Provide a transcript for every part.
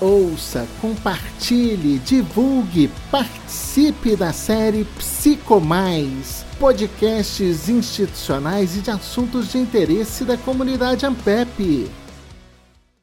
ouça, compartilhe, divulgue, participe da série Psicomais, podcasts institucionais e de assuntos de interesse da comunidade Ampep.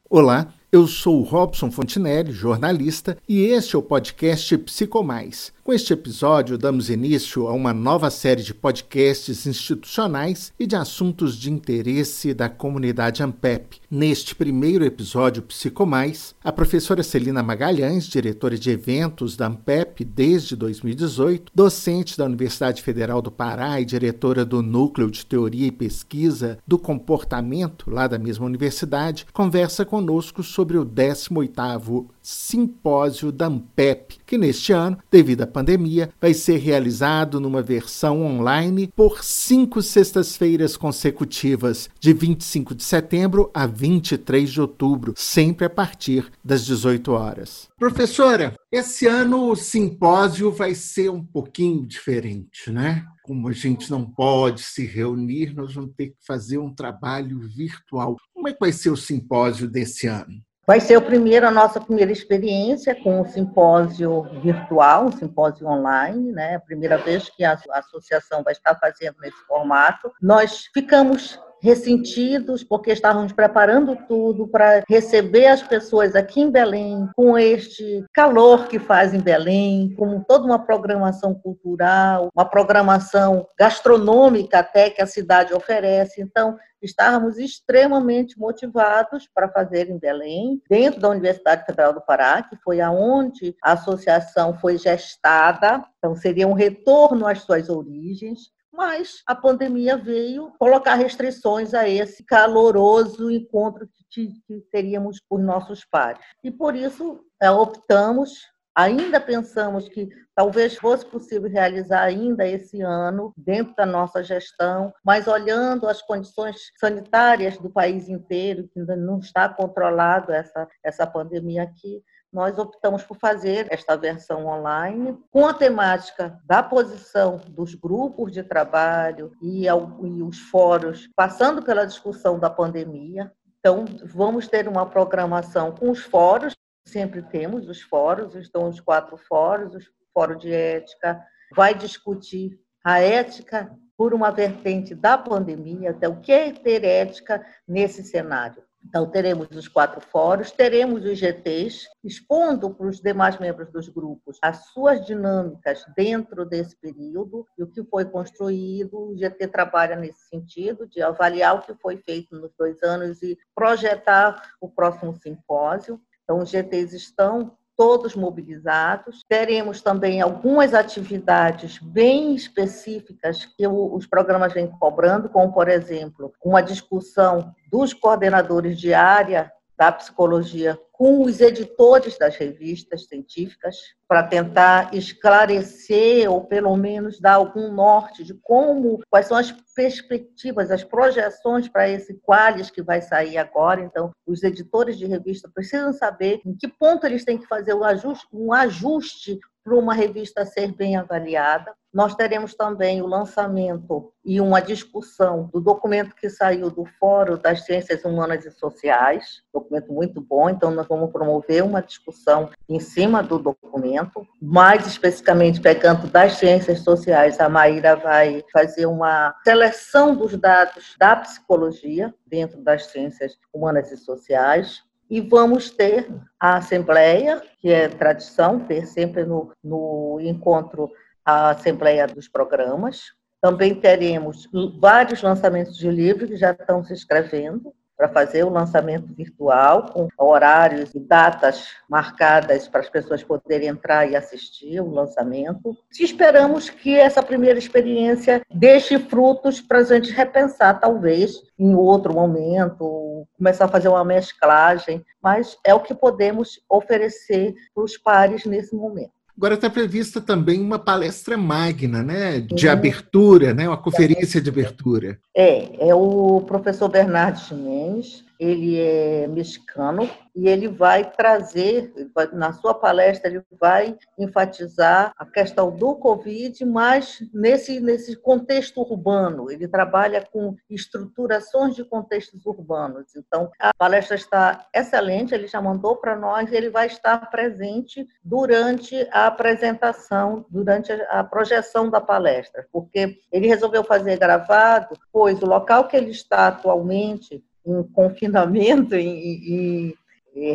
Olá, eu sou Robson Fontinelli, jornalista, e este é o podcast Psicomais. Com este episódio, damos início a uma nova série de podcasts institucionais e de assuntos de interesse da comunidade Ampep. Neste primeiro episódio Psicomais, a professora Celina Magalhães, diretora de eventos da Ampep desde 2018, docente da Universidade Federal do Pará e diretora do Núcleo de Teoria e Pesquisa do Comportamento, lá da mesma universidade, conversa conosco sobre o 18º Simpósio da Ampep, que neste ano, devido à pandemia, vai ser realizado numa versão online por cinco sextas-feiras consecutivas, de 25 de setembro a 23 de outubro, sempre a partir das 18 horas. Professora, esse ano o simpósio vai ser um pouquinho diferente, né? Como a gente não pode se reunir, nós vamos ter que fazer um trabalho virtual. Como é que vai ser o simpósio desse ano? Vai ser o primeiro, a nossa primeira experiência com o simpósio virtual, um simpósio online, né? A primeira vez que a associação vai estar fazendo nesse formato. Nós ficamos ressentidos porque estávamos preparando tudo para receber as pessoas aqui em Belém com este calor que faz em Belém, com toda uma programação cultural, uma programação gastronômica até que a cidade oferece. Então, estávamos extremamente motivados para fazer em Belém, dentro da Universidade Federal do Pará, que foi aonde a associação foi gestada. Então, seria um retorno às suas origens mas a pandemia veio colocar restrições a esse caloroso encontro que, teríamos com nossos pares. E por isso é, optamos, ainda pensamos que talvez fosse possível realizar ainda esse ano, dentro da nossa gestão, mas olhando as condições sanitárias do país inteiro, que ainda não está controlado essa, essa pandemia aqui, nós optamos por fazer esta versão online com a temática da posição dos grupos de trabalho e, os fóruns, passando pela discussão da pandemia. Então, vamos ter uma programação com os fóruns, sempre temos os fóruns, estão os quatro fóruns, o fórum de ética, vai discutir a ética por uma vertente da pandemia, até o que é ter ética nesse cenário. Então, teremos os quatro fóruns, teremos os GTs, expondo para os demais membros dos grupos as suas dinâmicas dentro desse período e o que foi construído. O GT trabalha nesse sentido, de avaliar o que foi feito nos dois anos e projetar o próximo simpósio. Então, os GTs estão todos mobilizados. Teremos também algumas atividades bem específicas que os programas vêm cobrando, como, por exemplo, uma discussão dos coordenadores de área da psicologia com os editores das revistas científicas para tentar esclarecer ou pelo menos dar algum norte de como, quais são as perspectivas, as projeções para esse Qualis que vai sair agora. Então, os editores de revista precisam saber em que ponto eles têm que fazer um ajuste, um ajuste para uma revista ser bem avaliada. Nós teremos também o lançamento e uma discussão do documento que saiu do Fórum das Ciências Humanas e Sociais, documento muito bom, então nós vamos promover uma discussão em cima do documento, mais especificamente pegando das ciências sociais, a Maíra vai fazer uma seleção dos dados da psicologia dentro das ciências humanas e sociais, e vamos ter a Assembleia, que é tradição, ter sempre no, no encontro a Assembleia dos Programas. Também teremos vários lançamentos de livros que já estão se escrevendo para fazer o lançamento virtual, com horários e datas marcadas para as pessoas poderem entrar e assistir o lançamento. Esperamos que essa primeira experiência deixe frutos para a gente repensar, talvez, em outro momento, começar a fazer uma mesclagem, mas é o que podemos oferecer para os pares nesse momento. Agora está prevista também uma palestra magna, né, de uhum. abertura, né, uma conferência de abertura. É, é o professor Bernardo Chimenez, ele é mexicano e ele vai trazer, na sua palestra, ele vai enfatizar a questão do Covid, mas nesse, nesse contexto urbano. Ele trabalha com estruturações de contextos urbanos. Então, a palestra está excelente, ele já mandou para nós, ele vai estar presente durante a apresentação, durante a projeção da palestra, porque ele resolveu fazer gravado, pois o local que ele está atualmente em confinamento, em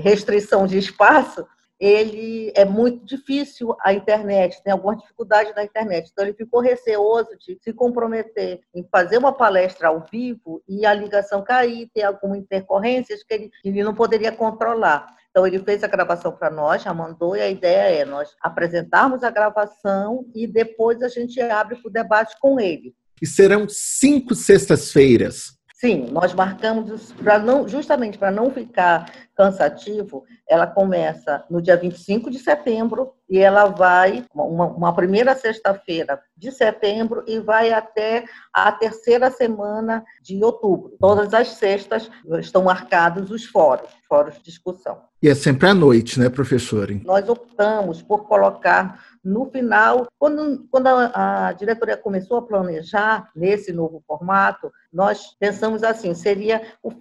restrição de espaço, ele é muito difícil a internet, tem alguma dificuldade na internet. Então, ele ficou receoso de se comprometer em fazer uma palestra ao vivo e a ligação cair, ter alguma intercorrência que ele, ele não poderia controlar. Então, ele fez a gravação para nós, já mandou, e a ideia é nós apresentarmos a gravação e depois a gente abre para o debate com ele. E serão cinco sextas-feiras. Sim, nós marcamos para não, justamente para não ficar cansativo, ela começa no dia 25 de setembro e ela vai uma, uma primeira sexta-feira de setembro e vai até a terceira semana de outubro. Todas as sextas estão marcados os fóruns, fóruns de discussão. E é sempre à noite, né, professora? Nós optamos por colocar no final, quando, quando a, a diretoria começou a planejar nesse novo formato, nós pensamos assim, seria o,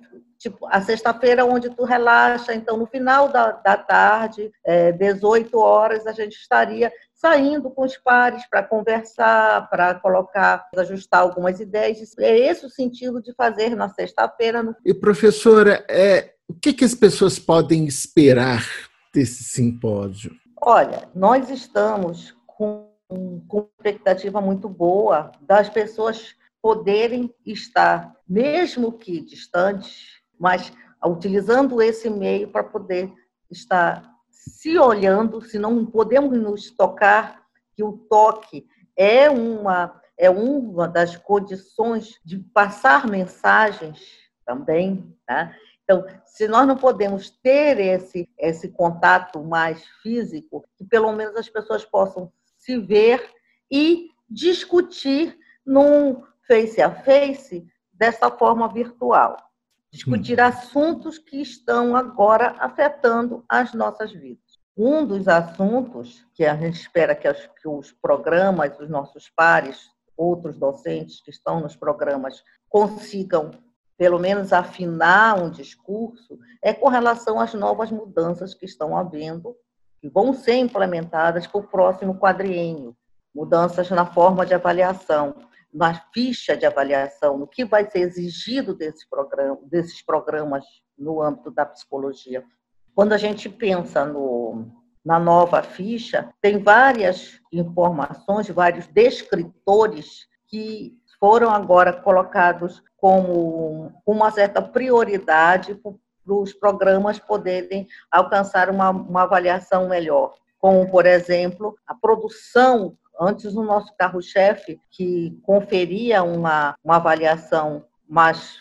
tipo, a sexta-feira onde tu relaxa, então no final da, da tarde, é, 18 horas, a gente estaria saindo com os pares para conversar, para colocar, ajustar algumas ideias. É esse o sentido de fazer na sexta-feira. No... E professora, é, o que, que as pessoas podem esperar desse simpósio? Olha, nós estamos com, com expectativa muito boa das pessoas poderem estar, mesmo que distantes, mas utilizando esse meio para poder estar se olhando, se não podemos nos tocar, que o toque é uma, é uma das condições de passar mensagens também, tá? Então, se nós não podemos ter esse, esse contato mais físico, que pelo menos as pessoas possam se ver e discutir num face a face dessa forma virtual discutir assuntos que estão agora afetando as nossas vidas. Um dos assuntos que a gente espera que, as, que os programas, os nossos pares, outros docentes que estão nos programas consigam pelo menos afinar um discurso, é com relação às novas mudanças que estão havendo, que vão ser implementadas para o próximo quadriênio, mudanças na forma de avaliação, na ficha de avaliação, no que vai ser exigido desse programa, desses programas no âmbito da psicologia. Quando a gente pensa no, na nova ficha, tem várias informações, vários descritores que foram agora colocados como uma certa prioridade para os programas poderem alcançar uma, uma avaliação melhor, como, por exemplo, a produção Antes, o nosso carro-chefe, que conferia uma, uma avaliação mais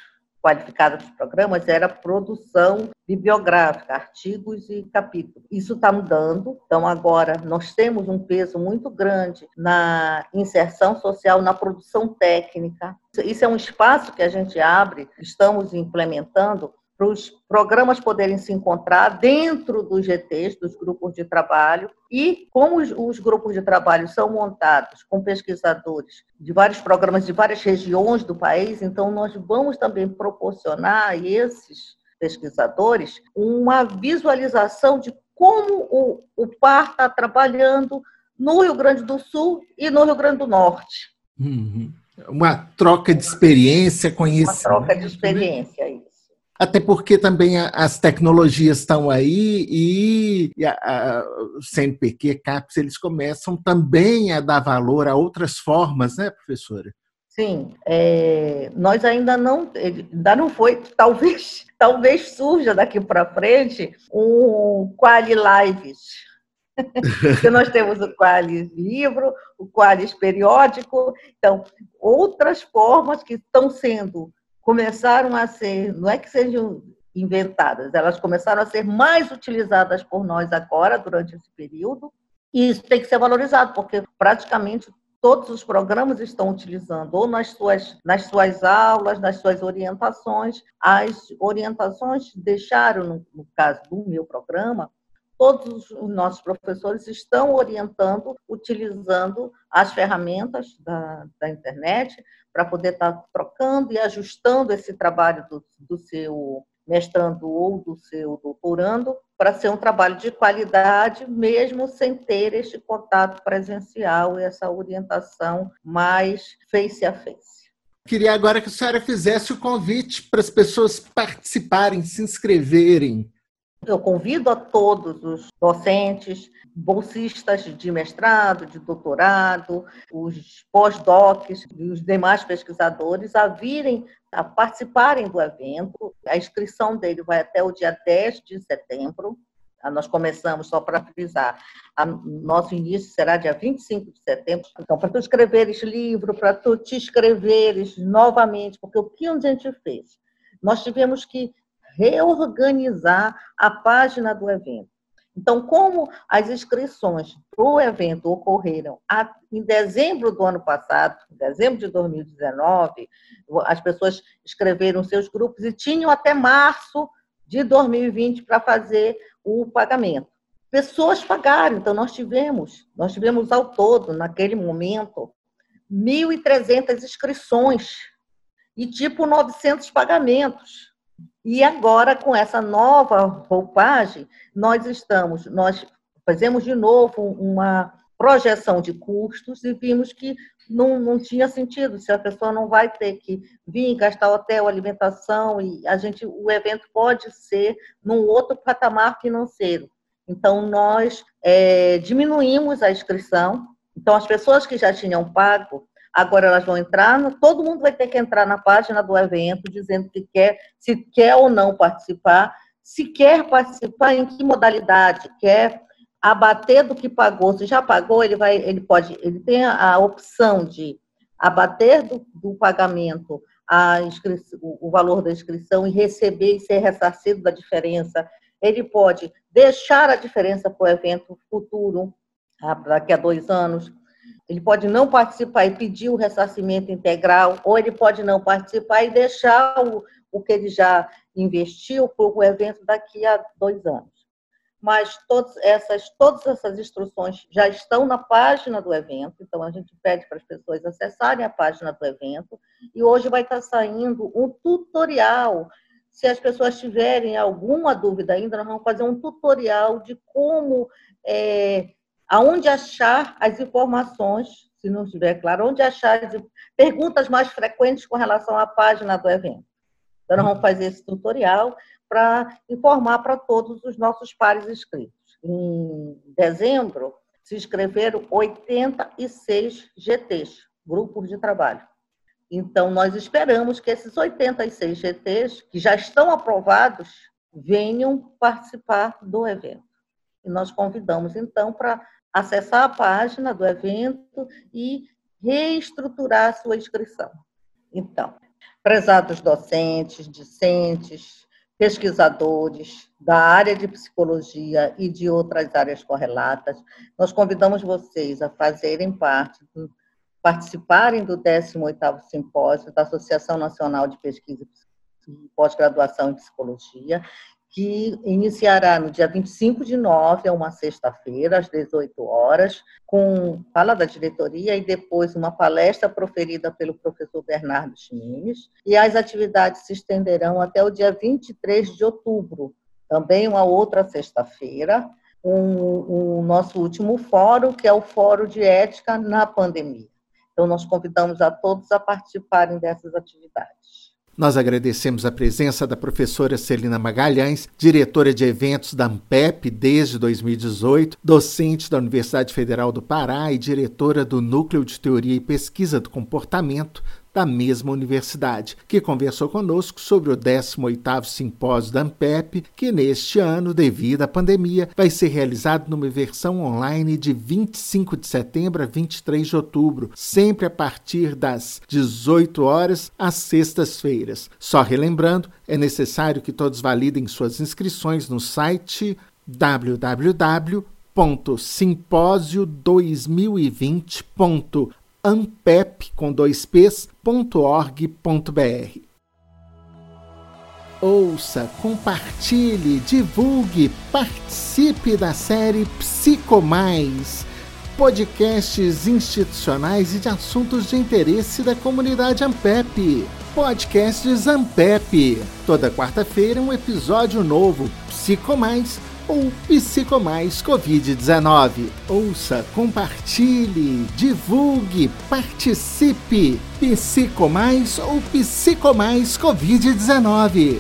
qualificada dos programas, era produção bibliográfica, artigos e capítulos. Isso está mudando, então agora nós temos um peso muito grande na inserção social, na produção técnica. Isso é um espaço que a gente abre, estamos implementando para os programas poderem se encontrar dentro dos GTs, dos grupos de trabalho, e como os, os, grupos de trabalho são montados com pesquisadores de vários programas de várias regiões do país, então nós vamos também proporcionar a esses pesquisadores uma visualização de como o, o PAR está trabalhando no Rio Grande do Sul e no Rio Grande do Norte. Uhum. Uma troca de experiência, conhecimento. Uma troca de experiência. Até porque também as tecnologias estão aí e, a, CNPq, CAPES, eles começam também a dar valor a outras formas, né, professora? Sim, é, nós ainda não, ainda não foi, talvez, talvez surja daqui para frente um Quali Lives, porque nós temos o Qualis livro, o Qualis periódico, então outras formas que estão sendo começaram a ser, não é que sejam inventadas, elas começaram a ser mais utilizadas por nós agora, durante esse período, e isso tem que ser valorizado, porque praticamente todos os programas estão utilizando, ou nas suas, nas suas aulas, nas suas orientações. As orientações deixaram, no, no caso do meu programa, todos os nossos professores estão orientando, utilizando as ferramentas da, da internet para poder estar tá trocando e ajustando esse trabalho do, do seu mestrando ou do seu doutorando para ser um trabalho de qualidade, mesmo sem ter este contato presencial e essa orientação mais face a face. Queria agora que a senhora fizesse o convite para as pessoas participarem, se inscreverem. Eu convido a todos os docentes, bolsistas de mestrado, de doutorado, os pós-docs e os demais pesquisadores a virem a participarem do evento. A inscrição dele vai até o dia 10 de setembro. Ah, nós começamos, só para frisar, a, nosso início será dia 25 de setembro. Então, para tu escreveres livro, para tu te escreveres novamente, porque o que a gente fez? Nós tivemos que reorganizar a página do evento. Então, como as inscrições para o evento ocorreram em dezembro do ano passado, em dezembro de 2019, as pessoas escreveram seus grupos e tinham até março de 2020 para fazer o pagamento. Pessoas pagaram, então nós tivemos, nós tivemos ao todo, naquele momento, 1.300 inscrições e tipo 900 pagamentos. E agora, com essa nova roupagem, nós estamos, nós fazemos de novo uma projeção de custos e vimos que não, não tinha sentido se a pessoa não vai ter que vir gastar hotel, alimentação e a gente o evento pode ser num outro patamar financeiro. Então nós é, diminuímos a inscrição. Então as pessoas que já tinham pago Agora elas vão entrar, todo mundo vai ter que entrar na página do evento dizendo que quer, se quer ou não participar, se quer participar, em que modalidade, quer abater do que pagou. Se já pagou, ele vai, ele pode, ele tem a opção de abater do, do pagamento a o valor da inscrição e receber e ser ressarcido da diferença. Ele pode deixar a diferença para o evento futuro, daqui a dois anos. Ele pode não participar e pedir o ressarcimento integral, ou ele pode não participar e deixar o, o que ele já investiu para o evento daqui a dois anos. Mas todas essas, todas essas instruções já estão na página do evento, então a gente pede para as pessoas acessarem a página do evento, e hoje vai estar saindo um tutorial. Se as pessoas tiverem alguma dúvida ainda, nós vamos fazer um tutorial de como é, aonde achar as informações, se não estiver claro, onde achar as perguntas mais frequentes com relação à página do evento. Então, nós vamos fazer esse tutorial para informar para todos os nossos pares inscritos. Em dezembro, se inscreveram 86 GTs, grupos de trabalho. Então, nós esperamos que esses 86 GTs, que já estão aprovados, venham participar do evento. E nós convidamos, então, para acessar a página do evento e reestruturar a sua inscrição. Então, prezados docentes, discentes, pesquisadores da área de psicologia e de outras áreas correlatas, nós convidamos vocês a fazerem parte, do, participarem do 18º Simpósio da Associação Nacional de Pesquisa e Pós-Graduação em Psicologia, que iniciará no dia 25 de nove, é uma sexta-feira, às 18 horas, com fala da diretoria e depois uma palestra proferida pelo professor Bernardo Chimines. E as atividades se estenderão até o dia 23 de outubro, também uma outra sexta-feira, o um, um nosso último fórum, que é o Fórum de Ética na Pandemia. Então, nós convidamos a todos a participarem dessas atividades. Nós agradecemos a presença da professora Celina Magalhães, diretora de eventos da AMPEP desde 2018, docente da Universidade Federal do Pará e diretora do Núcleo de Teoria e Pesquisa do Comportamento da mesma universidade, que conversou conosco sobre o 18º Simpósio da Ampep, que neste ano, devido à pandemia, vai ser realizado numa versão online de 25 de setembro a 23 de outubro, sempre a partir das 18 horas às sextas-feiras. Só relembrando, é necessário que todos validem suas inscrições no site www.simpósio2020.com ampep com dois p's.org.br. Ouça, compartilhe, divulgue, participe da série Psico Mais, podcasts institucionais e de assuntos de interesse da comunidade Ampep. Podcasts Ampep. Toda quarta-feira um episódio novo, Psico Mais ou Psicomais Covid-19. Ouça, compartilhe, divulgue, participe. Psicomais ou Psicomais Covid-19.